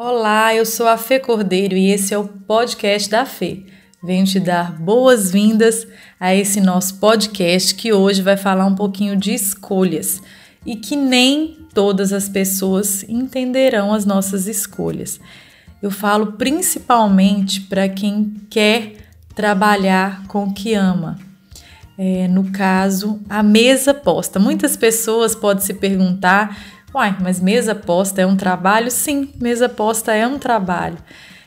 Olá, eu sou a Fê Cordeiro e esse é o podcast da Fê. Venho te dar boas-vindas a esse nosso podcast que hoje vai falar um pouquinho de escolhas e que nem todas as pessoas entenderão as nossas escolhas. Eu falo principalmente para quem quer trabalhar com o que ama. É, no caso, a mesa posta. Muitas pessoas podem se perguntar Uai, mas mesa posta é um trabalho? Sim, mesa posta é um trabalho.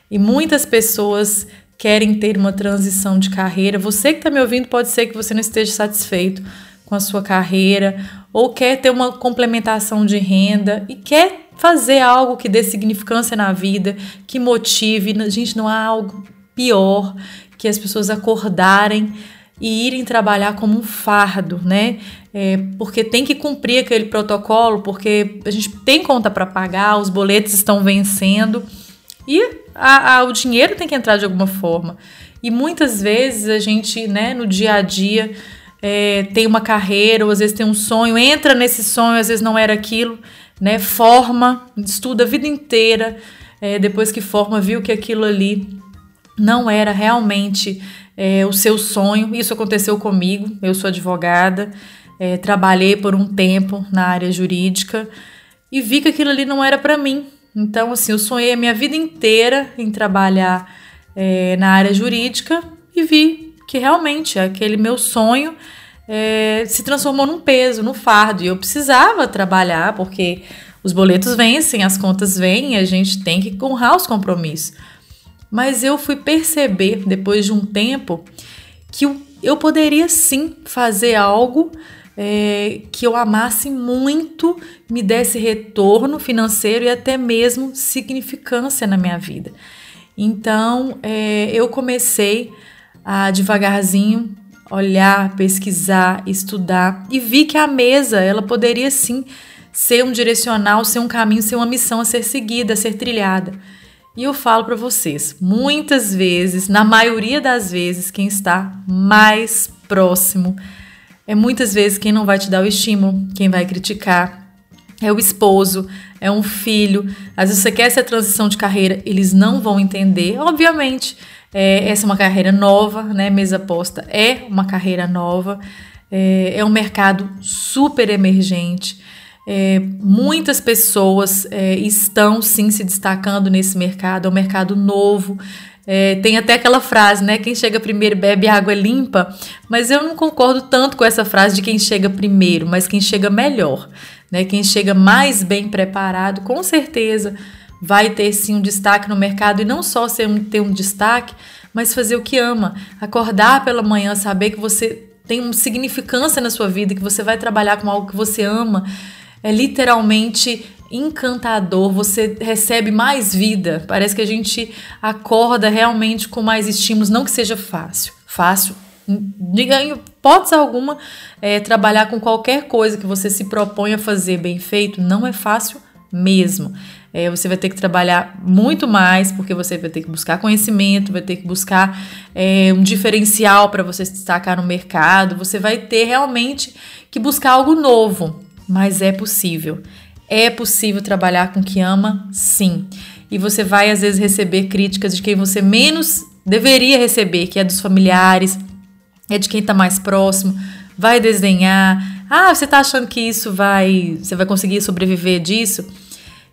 E muitas pessoas querem ter uma transição de carreira. Você que está me ouvindo, pode ser que você não esteja satisfeito com a sua carreira ou quer ter uma complementação de renda e quer fazer algo que dê significância na vida, que motive. Gente, não há algo pior que as pessoas acordarem e irem trabalhar como um fardo, né? É, porque tem que cumprir aquele protocolo, porque a gente tem conta para pagar, os boletos estão vencendo e a, a, o dinheiro tem que entrar de alguma forma. E muitas vezes a gente, né, no dia a dia, é, tem uma carreira, ou às vezes tem um sonho, entra nesse sonho, às vezes não era aquilo, né? Forma, estuda a vida inteira, é, depois que forma, viu que aquilo ali não era realmente é, o seu sonho. Isso aconteceu comigo. Eu sou advogada, é, trabalhei por um tempo na área jurídica e vi que aquilo ali não era para mim. Então, assim, eu sonhei a minha vida inteira em trabalhar é, na área jurídica e vi que realmente aquele meu sonho é, se transformou num peso, num fardo. E eu precisava trabalhar porque os boletos vencem, as contas vêm e a gente tem que honrar os compromissos. Mas eu fui perceber, depois de um tempo, que eu poderia sim fazer algo é, que eu amasse muito, me desse retorno financeiro e até mesmo significância na minha vida. Então é, eu comecei a devagarzinho olhar, pesquisar, estudar e vi que a mesa ela poderia sim ser um direcional, ser um caminho, ser uma missão a ser seguida, a ser trilhada. E eu falo para vocês, muitas vezes, na maioria das vezes, quem está mais próximo é muitas vezes quem não vai te dar o estímulo, quem vai criticar, é o esposo, é um filho. Às vezes você quer essa transição de carreira, eles não vão entender. Obviamente, é, essa é uma carreira nova, né? Mesa posta é uma carreira nova, é, é um mercado super emergente. É, muitas pessoas é, estão sim se destacando nesse mercado, é um mercado novo. É, tem até aquela frase, né? Quem chega primeiro bebe água limpa, mas eu não concordo tanto com essa frase de quem chega primeiro, mas quem chega melhor, né? Quem chega mais bem preparado, com certeza vai ter sim um destaque no mercado e não só ser um, ter um destaque, mas fazer o que ama, acordar pela manhã, saber que você tem uma significância na sua vida, que você vai trabalhar com algo que você ama é literalmente encantador, você recebe mais vida. Parece que a gente acorda realmente com mais estímulos, não que seja fácil. Fácil, diga em hipótese alguma, é, trabalhar com qualquer coisa que você se propõe a fazer bem feito não é fácil mesmo. É, você vai ter que trabalhar muito mais, porque você vai ter que buscar conhecimento, vai ter que buscar é, um diferencial para você se destacar no mercado, você vai ter realmente que buscar algo novo mas é possível. É possível trabalhar com o que ama, sim. E você vai às vezes receber críticas de quem você menos deveria receber, que é dos familiares, é de quem está mais próximo, vai desdenhar. Ah, você está achando que isso vai, você vai conseguir sobreviver disso?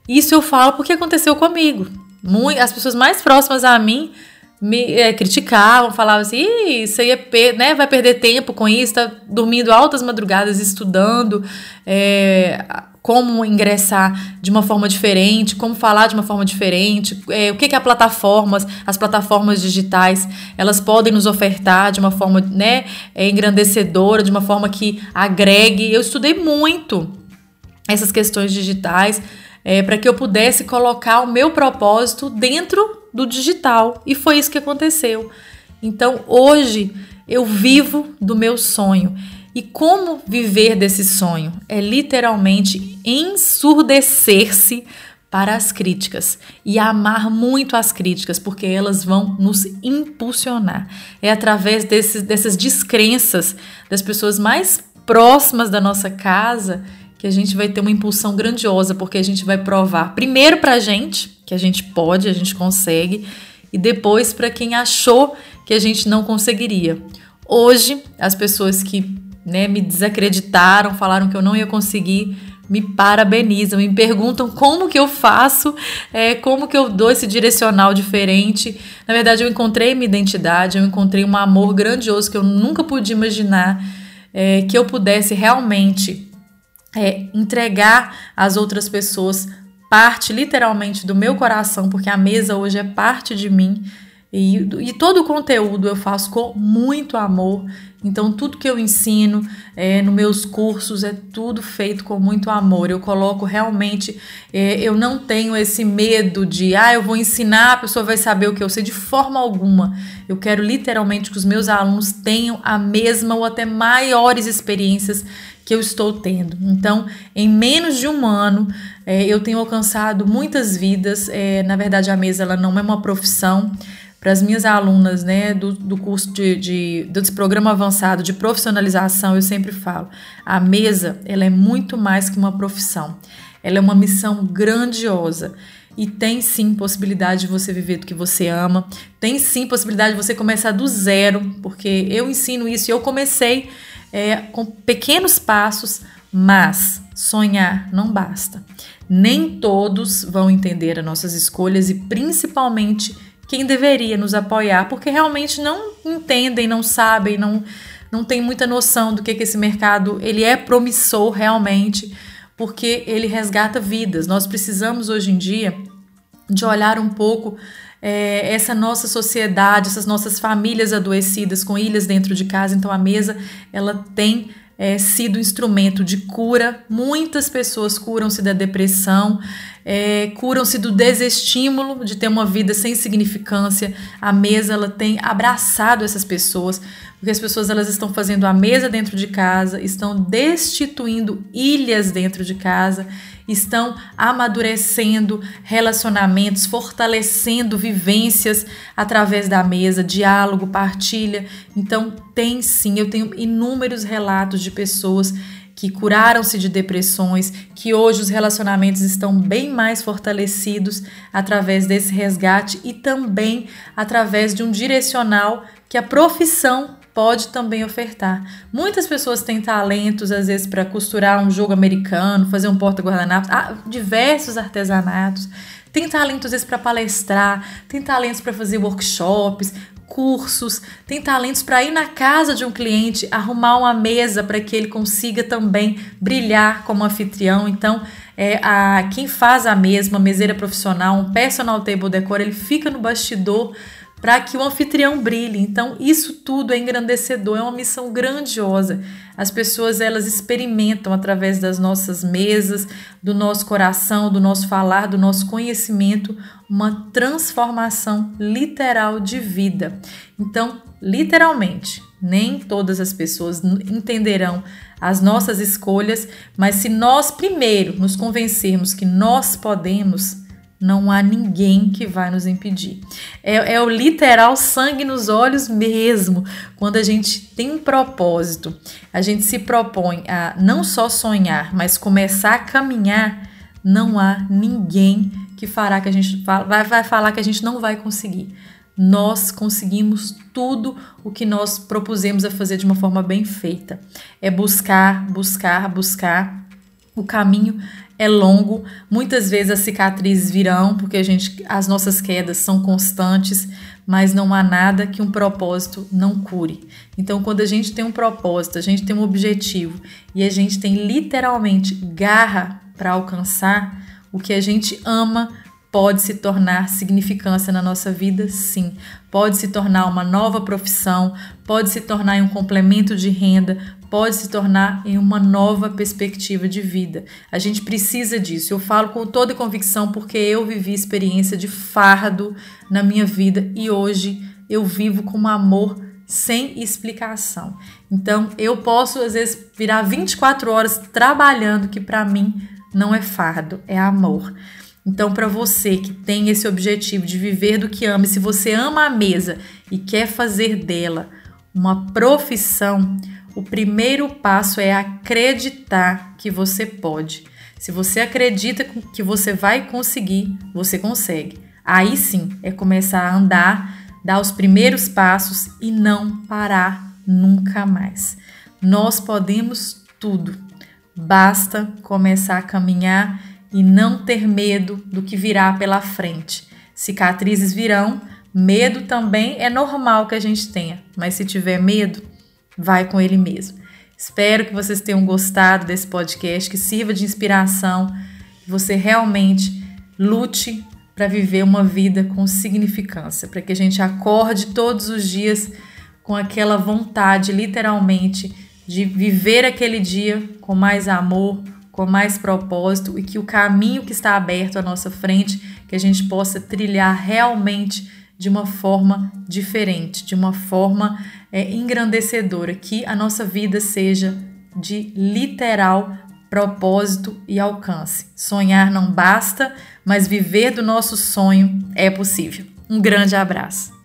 Isso eu falo porque aconteceu comigo. Muito, as pessoas mais próximas a mim me é, criticavam, falavam assim, isso aí é, né, vai perder tempo com isso, tá dormindo altas madrugadas estudando é, como ingressar de uma forma diferente, como falar de uma forma diferente, é, o que, que a plataformas, as plataformas digitais, elas podem nos ofertar de uma forma né, é, engrandecedora, de uma forma que agregue. Eu estudei muito essas questões digitais é, para que eu pudesse colocar o meu propósito dentro do digital. E foi isso que aconteceu. Então hoje eu vivo do meu sonho. E como viver desse sonho? É literalmente ensurdecer-se para as críticas e amar muito as críticas, porque elas vão nos impulsionar. É através desses, dessas descrenças das pessoas mais próximas da nossa casa que a gente vai ter uma impulsão grandiosa, porque a gente vai provar primeiro para a gente que a gente pode, a gente consegue, e depois para quem achou que a gente não conseguiria. Hoje, as pessoas que né, me desacreditaram, falaram que eu não ia conseguir, me parabenizam, me perguntam como que eu faço, é, como que eu dou esse direcional diferente. Na verdade, eu encontrei minha identidade, eu encontrei um amor grandioso que eu nunca podia imaginar é, que eu pudesse realmente é, entregar às outras pessoas parte literalmente do meu coração, porque a mesa hoje é parte de mim. E, e todo o conteúdo eu faço com muito amor. Então, tudo que eu ensino é, nos meus cursos é tudo feito com muito amor. Eu coloco realmente, é, eu não tenho esse medo de, ah, eu vou ensinar, a pessoa vai saber o que eu sei, de forma alguma. Eu quero literalmente que os meus alunos tenham a mesma ou até maiores experiências que eu estou tendo. Então, em menos de um ano, é, eu tenho alcançado muitas vidas. É, na verdade, a mesa ela não é uma profissão para as minhas alunas né, do, do curso de, de, desse programa avançado de profissionalização, eu sempre falo, a mesa ela é muito mais que uma profissão. Ela é uma missão grandiosa. E tem sim possibilidade de você viver do que você ama. Tem sim possibilidade de você começar do zero, porque eu ensino isso e eu comecei é, com pequenos passos, mas sonhar não basta. Nem todos vão entender as nossas escolhas e principalmente quem deveria nos apoiar, porque realmente não entendem, não sabem, não, não tem muita noção do que, que esse mercado ele é promissor realmente, porque ele resgata vidas. Nós precisamos hoje em dia de olhar um pouco é, essa nossa sociedade, essas nossas famílias adoecidas com ilhas dentro de casa. Então a mesa ela tem é, sido instrumento de cura. Muitas pessoas curam-se da depressão, é, curam-se do desestímulo de ter uma vida sem significância. A mesa ela tem abraçado essas pessoas, porque as pessoas elas estão fazendo a mesa dentro de casa, estão destituindo ilhas dentro de casa estão amadurecendo relacionamentos, fortalecendo vivências através da mesa, diálogo, partilha. Então, tem sim, eu tenho inúmeros relatos de pessoas que curaram-se de depressões, que hoje os relacionamentos estão bem mais fortalecidos através desse resgate e também através de um direcional que a profissão pode também ofertar. Muitas pessoas têm talentos, às vezes, para costurar um jogo americano, fazer um porta-guardanapo, ah, diversos artesanatos. Tem talentos, às vezes, para palestrar, tem talentos para fazer workshops, cursos, tem talentos para ir na casa de um cliente, arrumar uma mesa para que ele consiga também brilhar como anfitrião. Então, é, a, quem faz a mesma, meseira profissional, um personal table decor, ele fica no bastidor para que o anfitrião brilhe. Então, isso tudo é engrandecedor, é uma missão grandiosa. As pessoas elas experimentam através das nossas mesas, do nosso coração, do nosso falar, do nosso conhecimento, uma transformação literal de vida. Então, literalmente, nem todas as pessoas entenderão as nossas escolhas, mas se nós primeiro nos convencermos que nós podemos, não há ninguém que vai nos impedir. É, é, o literal sangue nos olhos mesmo. Quando a gente tem um propósito, a gente se propõe a não só sonhar, mas começar a caminhar, não há ninguém que fará que a gente vai, vai falar que a gente não vai conseguir. Nós conseguimos tudo o que nós propusemos a fazer de uma forma bem feita. É buscar, buscar, buscar. O caminho é longo, muitas vezes as cicatrizes virão, porque a gente, as nossas quedas são constantes, mas não há nada que um propósito não cure. Então, quando a gente tem um propósito, a gente tem um objetivo e a gente tem literalmente garra para alcançar, o que a gente ama pode se tornar significância na nossa vida, sim. Pode se tornar uma nova profissão, pode se tornar um complemento de renda, pode se tornar em uma nova perspectiva de vida. A gente precisa disso. Eu falo com toda convicção porque eu vivi experiência de fardo na minha vida e hoje eu vivo com um amor sem explicação. Então, eu posso às vezes virar 24 horas trabalhando que para mim não é fardo, é amor. Então, para você que tem esse objetivo de viver do que ama, se você ama a mesa e quer fazer dela uma profissão, o primeiro passo é acreditar que você pode. Se você acredita que você vai conseguir, você consegue. Aí sim é começar a andar, dar os primeiros passos e não parar nunca mais. Nós podemos tudo. Basta começar a caminhar e não ter medo do que virá pela frente. Cicatrizes virão, medo também é normal que a gente tenha, mas se tiver medo, vai com ele mesmo. Espero que vocês tenham gostado desse podcast, que sirva de inspiração, que você realmente lute para viver uma vida com significância, para que a gente acorde todos os dias com aquela vontade, literalmente, de viver aquele dia com mais amor, com mais propósito e que o caminho que está aberto à nossa frente, que a gente possa trilhar realmente de uma forma diferente, de uma forma é, engrandecedora, que a nossa vida seja de literal propósito e alcance. Sonhar não basta, mas viver do nosso sonho é possível. Um grande abraço.